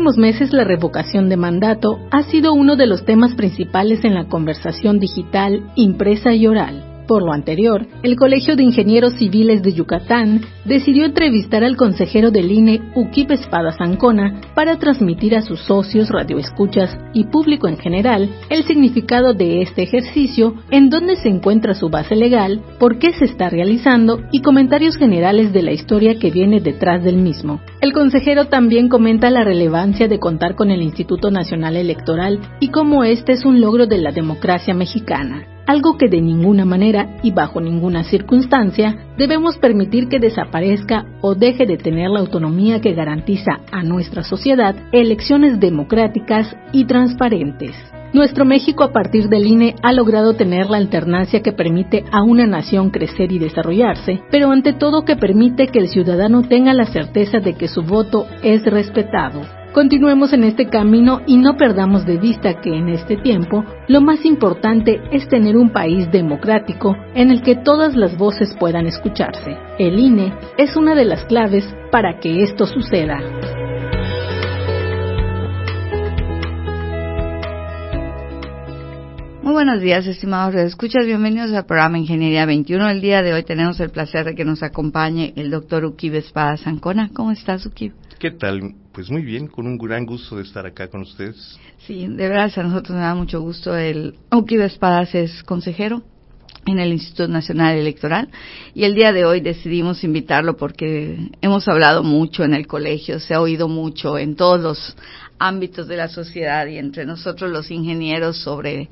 Últimos meses la revocación de mandato ha sido uno de los temas principales en la conversación digital, impresa y oral. Por lo anterior, el Colegio de Ingenieros Civiles de Yucatán decidió entrevistar al consejero del INE, Ukip Espada Zancona, para transmitir a sus socios, radioescuchas y público en general el significado de este ejercicio, en dónde se encuentra su base legal, por qué se está realizando y comentarios generales de la historia que viene detrás del mismo. El consejero también comenta la relevancia de contar con el Instituto Nacional Electoral y cómo este es un logro de la democracia mexicana algo que de ninguna manera y bajo ninguna circunstancia debemos permitir que desaparezca o deje de tener la autonomía que garantiza a nuestra sociedad elecciones democráticas y transparentes. Nuestro México a partir del INE ha logrado tener la alternancia que permite a una nación crecer y desarrollarse, pero ante todo que permite que el ciudadano tenga la certeza de que su voto es respetado. Continuemos en este camino y no perdamos de vista que en este tiempo lo más importante es tener un país democrático en el que todas las voces puedan escucharse. El INE es una de las claves para que esto suceda. Muy buenos días, estimados escuchas. Bienvenidos al programa Ingeniería 21. El día de hoy tenemos el placer de que nos acompañe el doctor Ukib Espada Zancona. ¿Cómo estás, Ukib? ¿Qué tal? Pues muy bien, con un gran gusto de estar acá con ustedes. Sí, de verdad a nosotros nos da mucho gusto. El Ukib Espadas es consejero en el Instituto Nacional Electoral y el día de hoy decidimos invitarlo porque hemos hablado mucho en el colegio, se ha oído mucho en todos los ámbitos de la sociedad y entre nosotros los ingenieros sobre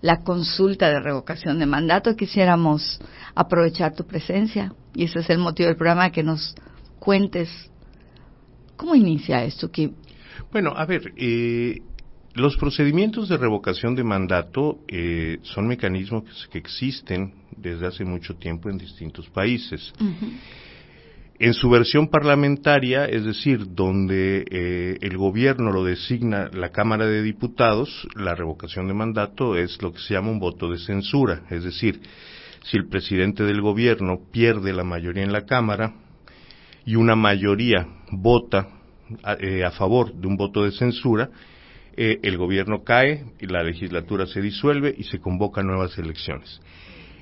la consulta de revocación de mandato. Quisiéramos aprovechar tu presencia y ese es el motivo del programa, que nos cuentes ¿Cómo inicia esto? Que... Bueno, a ver, eh, los procedimientos de revocación de mandato eh, son mecanismos que existen desde hace mucho tiempo en distintos países. En su versión parlamentaria, es decir, donde eh, el gobierno lo designa la Cámara de Diputados, la revocación de mandato es lo que se llama un voto de censura, es decir, si el presidente del gobierno pierde la mayoría en la Cámara, y una mayoría vota a, eh, favor de un voto de censura, eh, el gobierno cae y la legislatura se disuelve y se convocan nuevas elecciones.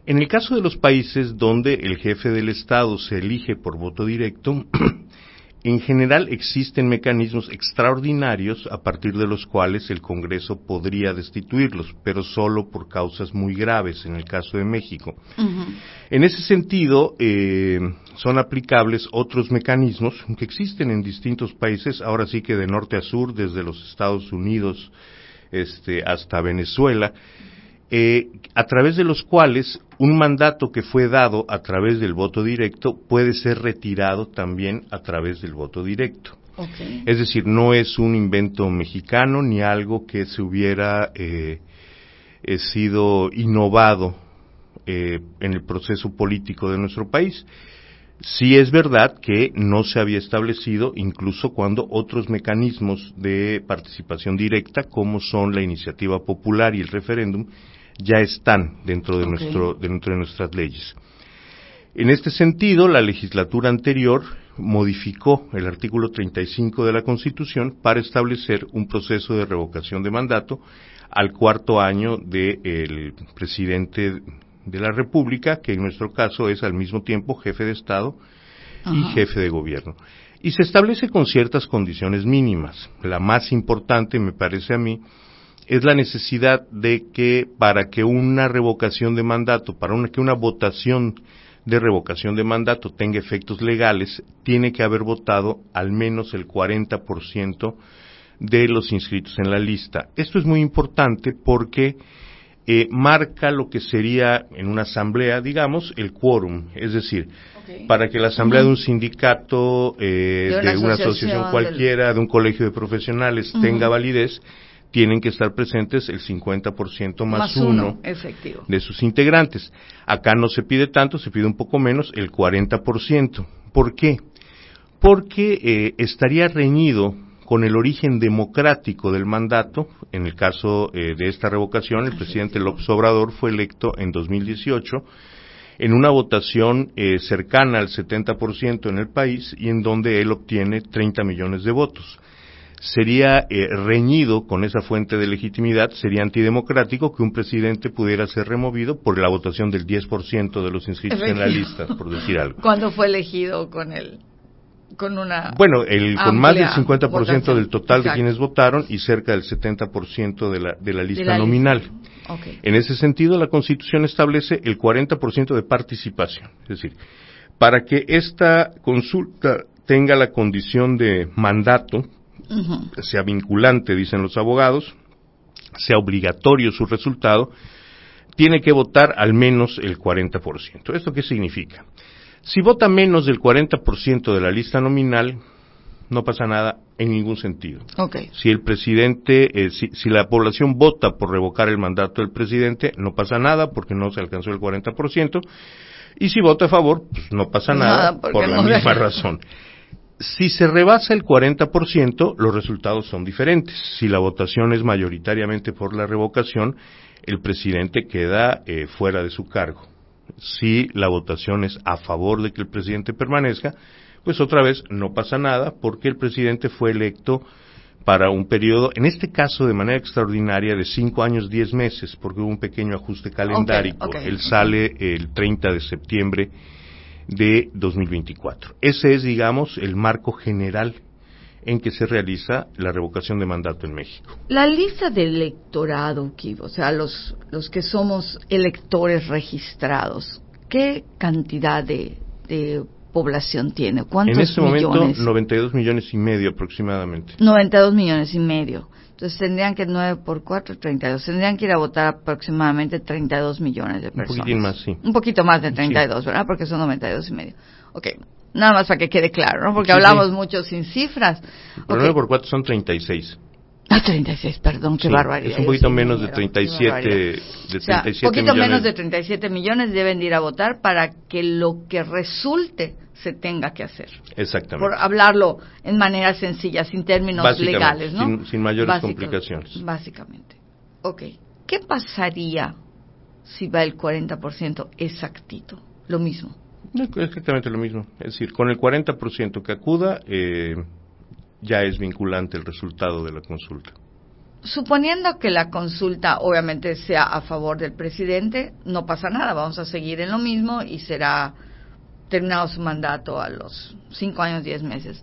En el caso de los países donde el jefe del Estado se elige por voto directo, en general existen mecanismos extraordinarios a partir de los cuales el Congreso podría destituirlos, pero solo por causas muy graves, en el caso de México. En ese sentido, eh, son aplicables otros mecanismos que existen en distintos países, ahora sí que de norte a sur, desde los Estados Unidos este, hasta Venezuela, eh, a través de los cuales un mandato que fue dado a través del voto directo puede ser retirado también a través del voto directo. Es decir, no es un invento mexicano ni algo que se hubiera eh, eh, sido innovado eh, en el proceso político de nuestro país. Sí es verdad que no se había establecido incluso cuando otros mecanismos de participación directa, como son la iniciativa popular y el referéndum, ya están dentro de, nuestro, dentro de nuestras leyes. En este sentido, la legislatura anterior modificó el artículo 35 de la Constitución para establecer un proceso de revocación de mandato al cuarto año del presidente de la República, que en nuestro caso es al mismo tiempo jefe de Estado y jefe de gobierno. Y se establece con ciertas condiciones mínimas. La más importante, me parece a mí, es la necesidad de que para que una revocación de mandato, para una, que una votación de revocación de mandato tenga efectos legales, tiene que haber votado al menos el 40% de los inscritos en la lista. Esto es muy importante porque eh, marca lo que sería en una asamblea, digamos, el quórum. Es decir, para que la asamblea de un sindicato, eh, de, una asociación, cualquiera, de un colegio de profesionales tenga validez, tienen que estar presentes el 50% más, más uno, de sus integrantes. Acá no se pide tanto, se pide un poco menos, el 40%. ¿Por qué? Porque eh, estaría reñido con el origen democrático del mandato. En el caso eh, de esta revocación, el presidente López Obrador fue electo en 2018 en una votación eh, cercana al 70% en el país y en donde él obtiene 30 millones de votos. Sería eh, reñido con esa fuente de legitimidad, sería antidemocrático que un presidente pudiera ser removido por la votación del 10% de los inscritos en la lista, por decir algo. ¿Cuándo fue elegido con él? con una bueno el con más del 50% del total de quienes votaron y cerca del 70% de la de la lista nominal. En ese sentido la Constitución establece el 40% de participación. Es decir para que esta consulta tenga la condición de mandato sea vinculante dicen los abogados sea obligatorio su resultado tiene que votar al menos el 40%. ¿Esto qué significa? Si vota menos del 40% de la lista nominal, no pasa nada en ningún sentido. Si el presidente, eh, si, la población vota por revocar el mandato del presidente, no pasa nada porque no se alcanzó el 40%. Y si vota a favor, pues no pasa nada, por la misma razón. Si se rebasa el 40%, los resultados son diferentes. Si la votación es mayoritariamente por la revocación, el presidente queda eh, fuera de su cargo si la votación es a favor de que el presidente permanezca, pues otra vez no pasa nada porque el presidente fue electo para un periodo, en este caso de manera extraordinaria, de cinco años, diez meses, porque hubo un pequeño ajuste calendárico. Él sale el 30 de septiembre de 2024. Ese es, digamos, el marco general en que se realiza la revocación de mandato en México. La lista del electorado, o sea, los, los que somos electores registrados, ¿qué cantidad de, población tiene? ¿Cuántos En este momento, 92 millones y medio aproximadamente. 92 millones y medio. Entonces tendrían que 9 por 4, 32. Tendrían que ir a votar aproximadamente 32 millones de personas. Un poquito más, sí. Un poquito más de 32, ¿verdad? Porque son 92 y medio. Ok, Nada más para que quede claro, ¿no? Porque hablamos mucho sin cifras. Pero 9 por 4 son 36. Ah, 36, perdón, qué barbaridad. Es un poquito menos de 37, de 37 o poquito menos de 37 millones deben ir a votar para que lo que resulte se tenga que hacer. Exactamente. Por hablarlo en manera sencilla, sin términos legales, ¿no? Sin, sin mayores complicaciones. Básicamente. Ok. ¿Qué pasaría si va el 40% exactito? Lo mismo. No, exactamente lo mismo. Es decir, con el 40% que acuda, eh, ya es vinculante el resultado de la consulta. Suponiendo que la consulta obviamente sea a favor del presidente, no pasa nada, vamos a seguir en lo mismo y será terminado su mandato a los cinco años, diez meses.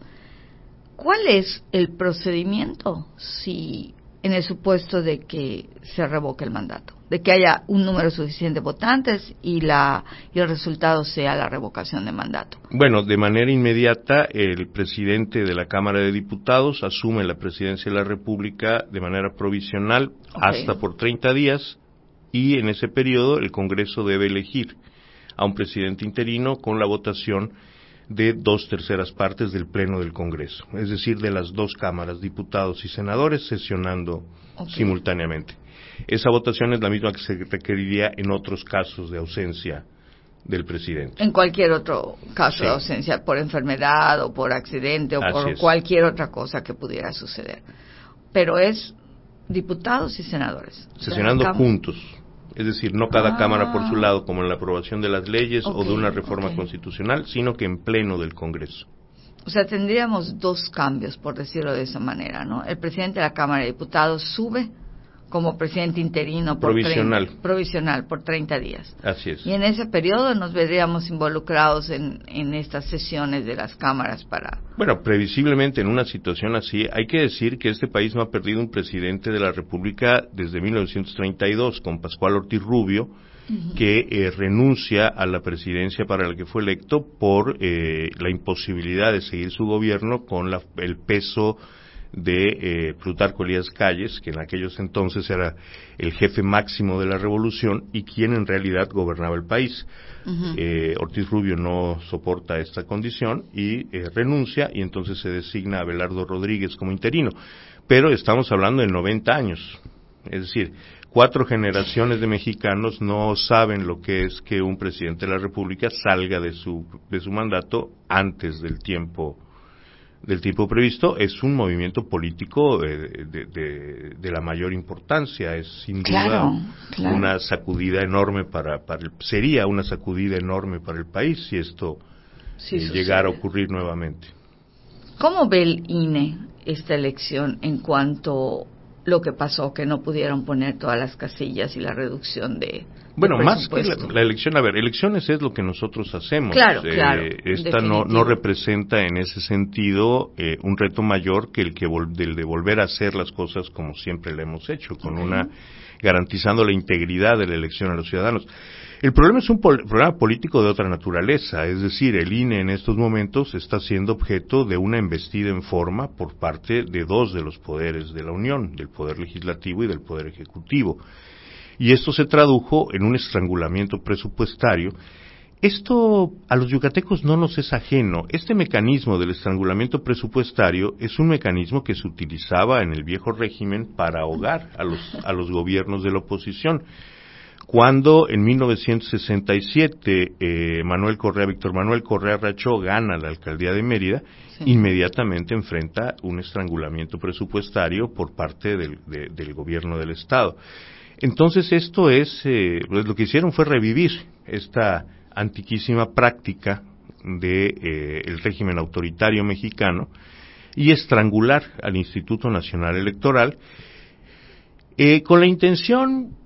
¿Cuál es el procedimiento si en el supuesto de que se revoque el mandato? de que haya un número suficiente de votantes y, la, y el resultado sea la revocación de mandato. Bueno, de manera inmediata, el presidente de la Cámara de Diputados asume la presidencia de la República de manera provisional hasta por 30 días y en ese periodo el Congreso debe elegir a un presidente interino con la votación de dos terceras partes del Pleno del Congreso, es decir, de las dos cámaras, diputados y senadores, sesionando simultáneamente. Esa votación es la misma que se requeriría en otros casos de ausencia del presidente. En cualquier otro caso de ausencia, por enfermedad o por accidente o por cualquier otra cosa que pudiera suceder. Pero es diputados y senadores. Sesionando juntos. Es decir, no cada cámara por su ah. lado, como en la aprobación de las leyes o de una reforma constitucional, sino que en pleno del Congreso. O sea, tendríamos dos cambios, por decirlo de esa manera, ¿no? El presidente de la Cámara de Diputados sube como presidente interino por provisional provisional por 30 días. Así es. Y en ese periodo nos veríamos involucrados en, en estas sesiones de las cámaras para Bueno, previsiblemente en una situación así hay que decir que este país no ha perdido un presidente de la República desde 1932 con Pascual Ortiz Rubio que eh, renuncia a la presidencia para la que fue electo por eh, la imposibilidad de seguir su gobierno con la, el peso de eh, Plutarco Elías Calles, que en aquellos entonces era el jefe máximo de la revolución y quien en realidad gobernaba el país. Eh, Ortiz Rubio no soporta esta condición y eh, renuncia y entonces se designa a Belardo Rodríguez como interino. Pero estamos hablando de 90 años. Es decir, cuatro generaciones de mexicanos no saben lo que es que un presidente de la República salga de su, de su mandato antes del tiempo del tipo previsto es un movimiento político de, de, la mayor importancia es sin duda una sacudida enorme para, para sería una sacudida enorme para el país si esto eh, llegara a ocurrir nuevamente. Cómo ve el INE esta elección en cuanto lo que pasó, que no pudieron poner todas las casillas y la reducción de... Bueno, más que la, elección, a ver, elecciones es lo que nosotros hacemos. Claro, eh, claro. Esta no, no representa en ese sentido eh, un reto mayor que el que del de volver a hacer las cosas como siempre le hemos hecho, con una garantizando la integridad de la elección a los ciudadanos. El problema es un problema político de otra naturaleza, es decir, el INE en estos momentos está siendo objeto de una embestida en forma por parte de dos de los poderes de la Unión, del Poder Legislativo y del Poder Ejecutivo. Y esto se tradujo en un estrangulamiento presupuestario. Esto a los yucatecos no nos es ajeno. Este mecanismo del estrangulamiento presupuestario es un mecanismo que se utilizaba en el viejo régimen para ahogar a los, a los gobiernos de la oposición cuando en 1967 eh, Manuel Correa, Víctor Manuel Correa Racho gana la alcaldía de Mérida, inmediatamente enfrenta un estrangulamiento presupuestario por parte del, gobierno del Estado. Entonces esto es, eh, pues lo que hicieron fue revivir esta antiquísima práctica del de, eh, régimen autoritario mexicano y estrangular al Instituto Nacional Electoral con la intención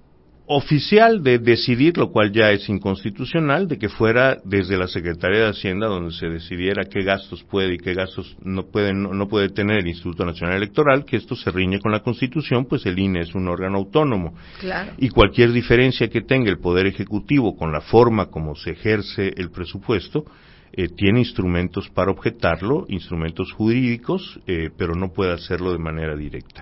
oficial de decidir, lo cual ya es inconstitucional, de que fuera desde la Secretaría de Hacienda donde se decidiera qué gastos puede y qué gastos no puede, no, puede tener el Instituto Nacional Electoral, que esto se riñe con la Constitución, pues el INE es un órgano autónomo. Y cualquier diferencia que tenga el Poder Ejecutivo con la forma como se ejerce el presupuesto, eh, tiene instrumentos para objetarlo, instrumentos jurídicos, eh, pero no puede hacerlo de manera directa.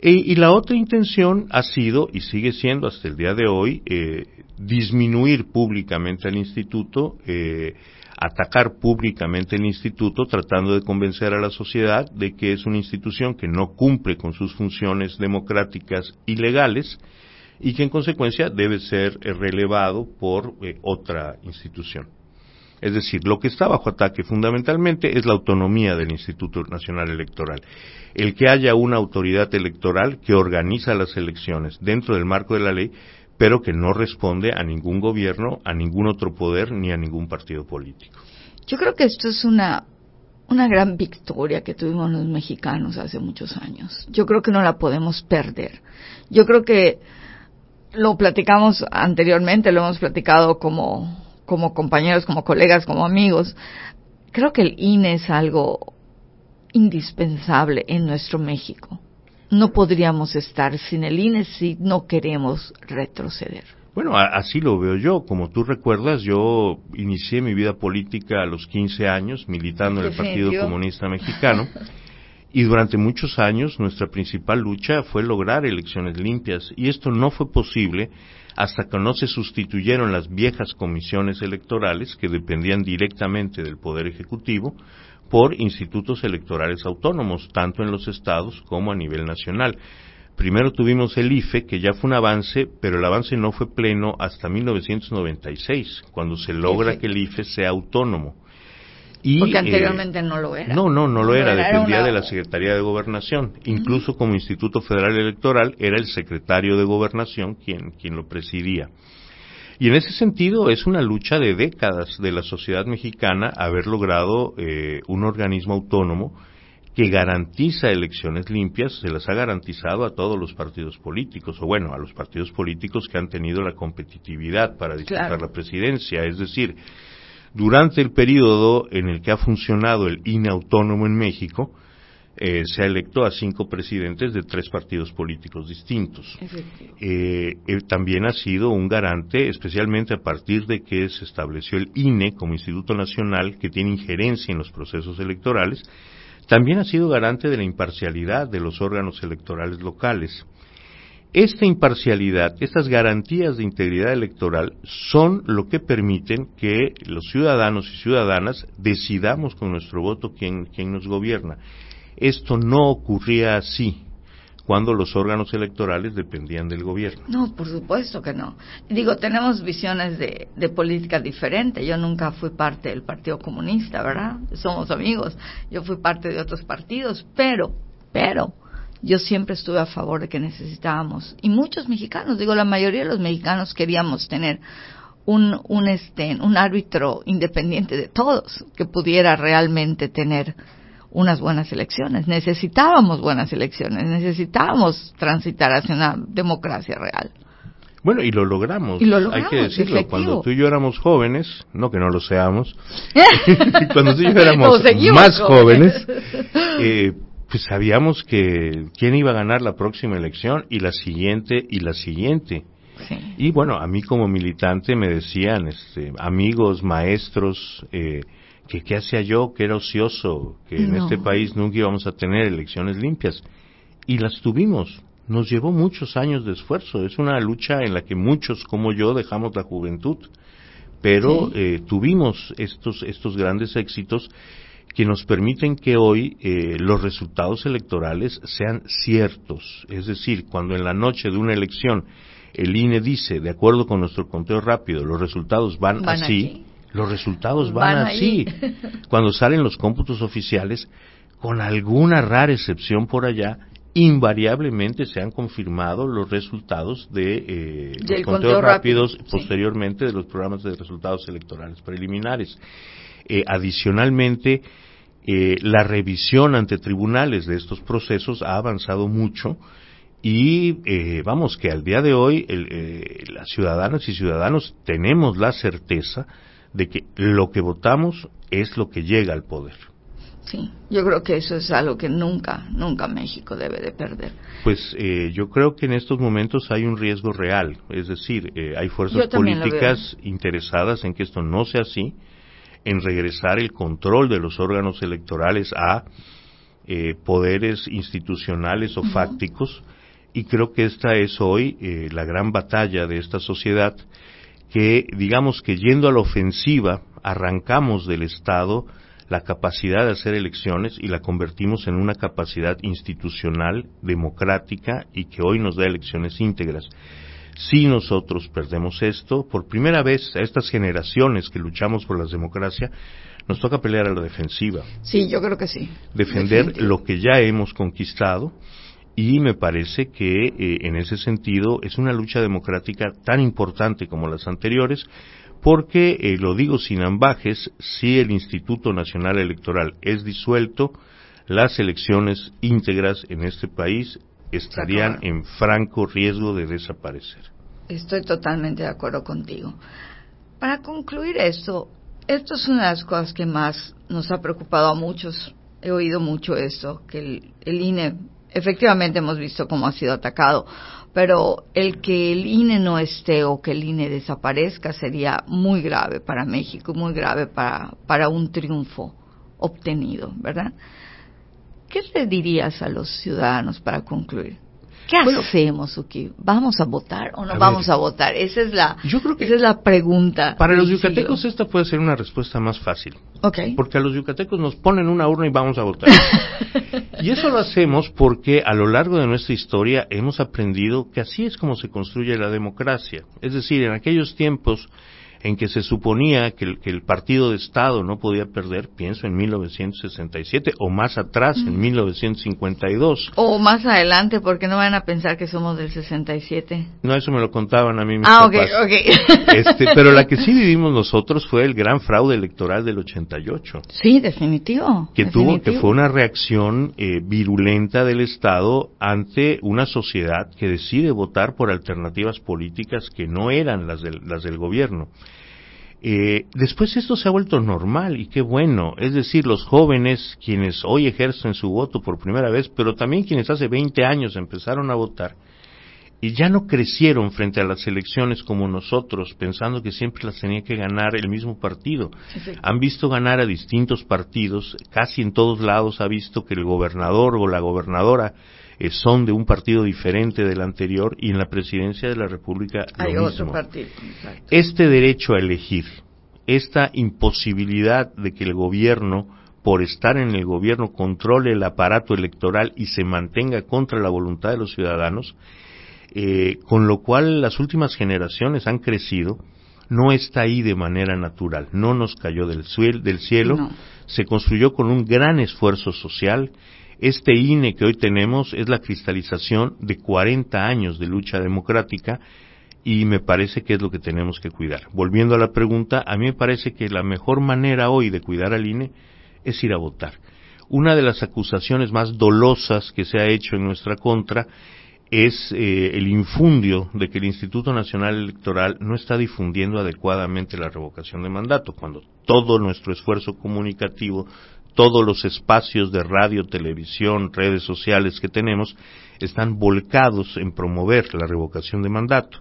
Y, la otra intención ha sido, y sigue siendo hasta el día de hoy, eh, disminuir públicamente al instituto, eh, atacar públicamente el instituto, tratando de convencer a la sociedad de que es una institución que no cumple con sus funciones democráticas y legales y que en consecuencia debe ser eh, relevado por otra institución. Es decir, lo que está bajo ataque fundamentalmente es la autonomía del Instituto Nacional Electoral. El que haya una autoridad electoral que organiza las elecciones dentro del marco de la ley, pero que no responde a ningún gobierno, a ningún otro poder ni a ningún partido político. Yo creo que esto es una, una gran victoria que tuvimos los mexicanos hace muchos años. Yo creo que no la podemos perder. Yo creo que lo platicamos anteriormente, lo hemos platicado como como compañeros, como colegas, como amigos. Creo que el INE es algo indispensable en nuestro México. No podríamos estar sin el INE si no queremos retroceder. Bueno, así lo veo yo. Como tú recuerdas, yo inicié mi vida política a los 15 años militando en el Partido Comunista Mexicano y durante muchos años nuestra principal lucha fue lograr elecciones limpias y esto no fue posible hasta que no se sustituyeron las viejas comisiones electorales que dependían directamente del Poder Ejecutivo por institutos electorales autónomos, tanto en los estados como a nivel nacional. Primero tuvimos el IFE, que ya fue un avance, pero el avance no fue pleno hasta 1996, cuando se logra que el IFE sea autónomo. Porque eh, anteriormente no lo era. No, no, no lo era, dependía de la Secretaría de Gobernación. Incluso como Instituto Federal Electoral era el secretario de Gobernación quien, quien lo presidía. Y en ese sentido es una lucha de décadas de la sociedad mexicana haber logrado eh, un organismo autónomo que garantiza elecciones limpias, se las ha garantizado a todos los partidos políticos, o bueno, a los partidos políticos que han tenido la competitividad para disputar la presidencia. Es decir, durante el periodo en el que ha funcionado el INE autónomo en México, eh, se ha electo a cinco presidentes de tres partidos políticos distintos. Eh, también ha sido un garante, especialmente a partir de que se estableció el INE como Instituto Nacional que tiene injerencia en los procesos electorales, también ha sido garante de la imparcialidad de los órganos electorales locales. Esta imparcialidad, estas garantías de integridad electoral son lo que permiten que los ciudadanos y ciudadanas decidamos con nuestro voto quién, quién nos gobierna. Esto no ocurría así cuando los órganos electorales dependían del gobierno. No, por supuesto que no. Digo, tenemos visiones de, de, política diferentes. Yo nunca fui parte del Partido Comunista, ¿verdad? Somos amigos. Yo fui parte de otros partidos, pero, pero, yo siempre estuve a favor de que necesitábamos, y muchos mexicanos, digo, la mayoría de los mexicanos queríamos tener un, un, este, un árbitro independiente de todos que pudiera realmente tener unas buenas elecciones. Necesitábamos buenas elecciones, necesitábamos transitar hacia una democracia real. Bueno, y lo logramos. Y lo logramos Hay que decirlo. efectivo. Cuando tú y yo éramos jóvenes, no que no lo seamos, cuando tú y yo éramos más jóvenes. jóvenes, eh, pues sabíamos que quién iba a ganar la próxima elección y la siguiente y la siguiente. Sí. Y bueno, a mí como militante me decían, este, amigos, maestros, eh, que qué hacía yo, que era ocioso, que en este país nunca íbamos a tener elecciones limpias. Y las tuvimos. Nos llevó muchos años de esfuerzo. Es una lucha en la que muchos como yo dejamos la juventud. Pero Sí. eh, tuvimos estos, estos grandes éxitos que nos permiten que hoy eh, los resultados electorales sean ciertos. Es decir, cuando en la noche de una elección el INE dice, de acuerdo con nuestro conteo rápido, los resultados van, Van así, aquí. los resultados van, Van así. ahí. Cuando salen los cómputos oficiales, con alguna rara excepción por allá, invariablemente se han confirmado los resultados de eh, los conteos conteo rápido, rápidos sí. posteriormente de los programas de resultados electorales preliminares. Eh, adicionalmente, eh, la revisión ante tribunales de estos procesos ha avanzado mucho y eh, vamos que al día de hoy el, eh, las ciudadanas y ciudadanos tenemos la certeza de que lo que votamos es lo que llega al poder. Sí, yo creo que eso es algo que nunca, nunca México debe de perder. Pues eh, yo creo que en estos momentos hay un riesgo real, es decir, eh, hay fuerzas políticas interesadas en que esto no sea así, en regresar el control de los órganos electorales a eh, poderes institucionales o fácticos, y creo que esta es hoy eh, la gran batalla de esta sociedad, que digamos que yendo a la ofensiva, arrancamos del Estado la capacidad de hacer elecciones y la convertimos en una capacidad institucional, democrática y que hoy nos da elecciones íntegras. Si nosotros perdemos esto, por primera vez a estas generaciones que luchamos por la democracia, nos toca pelear a la defensiva, Sí, yo creo que sí. defender Definitivo. lo que ya hemos conquistado y me parece que eh, en ese sentido es una lucha democrática tan importante como las anteriores porque, eh, lo digo sin ambajes, si el Instituto Nacional Electoral es disuelto, las elecciones íntegras en este país estarían en franco riesgo de desaparecer. Estoy totalmente de acuerdo contigo. Para concluir esto, esto es una de las cosas que más nos ha preocupado a muchos. He oído mucho esto, que el, el INE, efectivamente hemos visto cómo ha sido atacado, pero el que el INE no esté o que el INE desaparezca sería muy grave para México, muy grave para, para un triunfo obtenido, ¿verdad? ¿Qué le dirías a los ciudadanos para concluir? ¿Qué Bueno, hacemos, Uki? ¿Vamos a votar o no a vamos ver. a votar? Esa es la, Yo creo que esa es la pregunta. Para los yucatecos esta puede ser una respuesta más fácil. Porque a los yucatecos nos ponen una urna y vamos a votar. y eso lo hacemos porque a lo largo de nuestra historia hemos aprendido que así es como se construye la democracia. Es decir, en aquellos tiempos en que se suponía que el, que el partido de Estado no podía perder, pienso en 1967 o más atrás, en 1952. O más adelante, porque no van a pensar que somos del 67. No, eso me lo contaban a mí mis Ah, ok, papás. ok. Este, pero la que sí vivimos nosotros fue el gran fraude electoral del 88. Sí, definitivo. que tuvo que fue una reacción eh, virulenta del Estado ante una sociedad que decide votar por alternativas políticas que no eran las del, las del gobierno. Eh, después esto se ha vuelto normal y qué bueno, es decir, los jóvenes quienes hoy ejercen su voto por primera vez, pero también quienes hace 20 años empezaron a votar, y ya no crecieron frente a las elecciones como nosotros, pensando que siempre las tenía que ganar el mismo partido. Han visto ganar a distintos partidos, casi en todos lados ha visto que el gobernador o la gobernadora eh, son de un partido diferente del anterior y en la presidencia de la República Hay lo otro mismo. partido. Este derecho a elegir, esta imposibilidad de que el gobierno, por estar en el gobierno, controle el aparato electoral y se mantenga contra la voluntad de los ciudadanos, eh, con lo cual las últimas generaciones han crecido, no está ahí de manera natural, no nos cayó del, suel- del cielo, No. se construyó con un gran esfuerzo social. Este INE que hoy tenemos es la cristalización de 40 años de lucha democrática y me parece que es lo que tenemos que cuidar. Volviendo a la pregunta, a mí me parece que la mejor manera hoy de cuidar al INE es ir a votar. Una de las acusaciones más dolosas que se ha hecho en nuestra contra es eh, el infundio de que el Instituto Nacional Electoral no está difundiendo adecuadamente la revocación de mandato, cuando todo nuestro esfuerzo comunicativo, todos los espacios de radio, televisión, redes sociales que tenemos, están volcados en promover la revocación de mandato.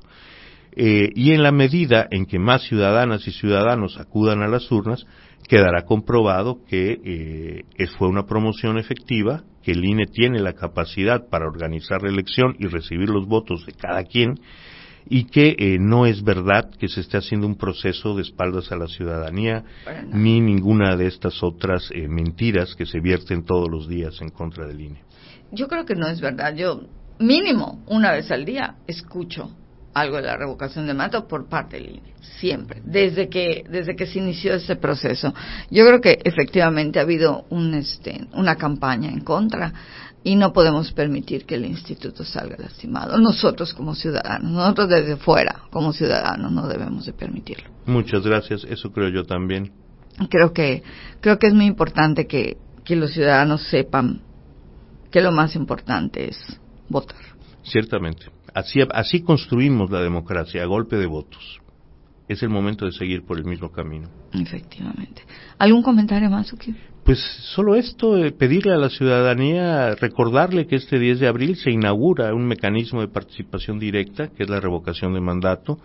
Eh, y en la medida en que más ciudadanas y ciudadanos acudan a las urnas, quedará comprobado que eh, fue una promoción efectiva, que el INE tiene la capacidad para organizar la elección y recibir los votos de cada quien, y que eh, no es verdad que se esté haciendo un proceso de espaldas a la ciudadanía, ni ninguna de estas otras eh, mentiras que se vierten todos los días en contra del INE. Yo creo que no es verdad. Yo, mínimo, una vez al día, escucho algo de la revocación de mandato por parte del INE. Siempre. Desde que, desde que se inició ese proceso. Yo creo que efectivamente ha habido un, este, una campaña en contra y no podemos permitir que el instituto salga lastimado. Nosotros como ciudadanos, nosotros desde fuera como ciudadanos no debemos de permitirlo. Muchas gracias, eso creo yo también. creo que creo que es muy importante que, que los ciudadanos sepan que lo más importante es votar. Ciertamente. Así, así construimos la democracia, a golpe de votos. Es el momento de seguir por el mismo camino. Efectivamente. ¿Algún comentario más, Uki? Pues solo esto, eh, pedirle a la ciudadanía, recordarle que este 10 de abril se inaugura un mecanismo de participación directa, que es la revocación de mandato,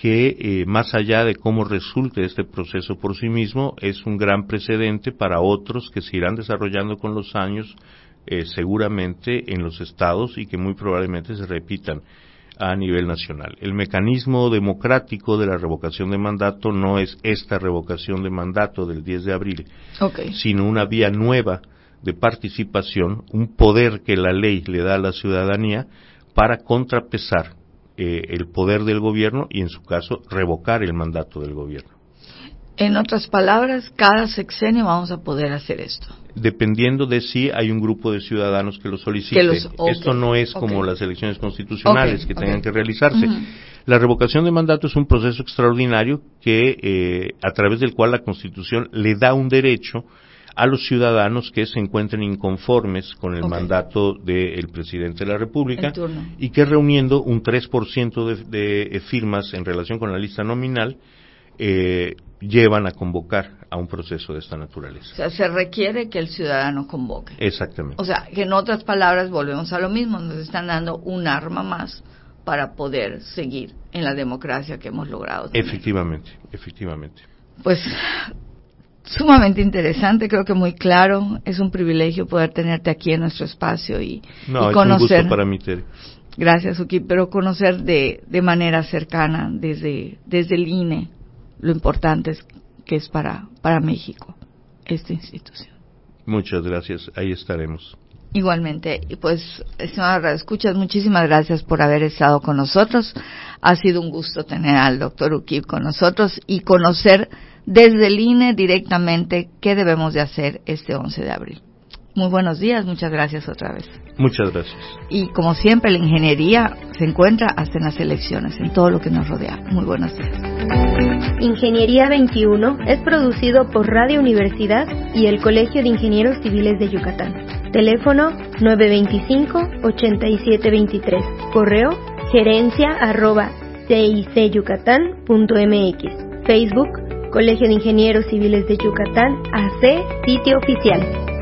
que eh, más allá de cómo resulte este proceso por sí mismo, es un gran precedente para otros que se irán desarrollando con los años, eh, seguramente en los estados y que muy probablemente se repitan a nivel nacional. El mecanismo democrático de la revocación de mandato no es esta revocación de mandato del 10 de abril, sino una vía nueva de participación, un poder que la ley le da a la ciudadanía para contrapesar eh, el poder del gobierno y, en su caso, revocar el mandato del gobierno. En otras palabras, cada sexenio vamos a poder hacer esto. Dependiendo de si hay un grupo de ciudadanos que lo solicite. Que los- ok, Esto no es como las elecciones constitucionales que tengan que realizarse. La revocación de mandato es un proceso extraordinario que, eh, a través del cual la Constitución le da un derecho a los ciudadanos que se encuentren inconformes con el mandato del presidente de la República y que reuniendo un 3% de, de eh, firmas en relación con la lista nominal eh, llevan a convocar a un proceso de esta O naturaleza. sea, se requiere que el ciudadano convoque. Exactamente. O sea, que en otras palabras volvemos a lo mismo, nos están dando un arma más para poder seguir en la democracia que hemos logrado. tener. Efectivamente, efectivamente. Pues sumamente interesante, creo que muy claro. Es un privilegio poder tenerte aquí en nuestro espacio y, No, y es un conocer. gusto para mí, Tere. Gracias, Uki, pero conocer de, de manera cercana desde, desde el INE lo importante es, que es para, para México esta institución. Muchas gracias, ahí estaremos. Igualmente, y pues, estimada Escuchas, muchísimas gracias por haber estado con nosotros. Ha sido un gusto tener al doctor Ukip con nosotros y conocer desde el INE directamente qué debemos de hacer este 11 de abril. Muy buenos días, muchas gracias otra vez. Muchas gracias. Y como siempre, la ingeniería se encuentra hasta en las elecciones, en todo lo que nos rodea. Muy buenos días. Ingeniería 21 es producido por Radio Universidad y el Colegio de Ingenieros Civiles de Yucatán. Teléfono 925-8723. Correo gerencia arroba cicyucatán.mx. Facebook Colegio de Ingenieros Civiles de Yucatán AC, sitio oficial.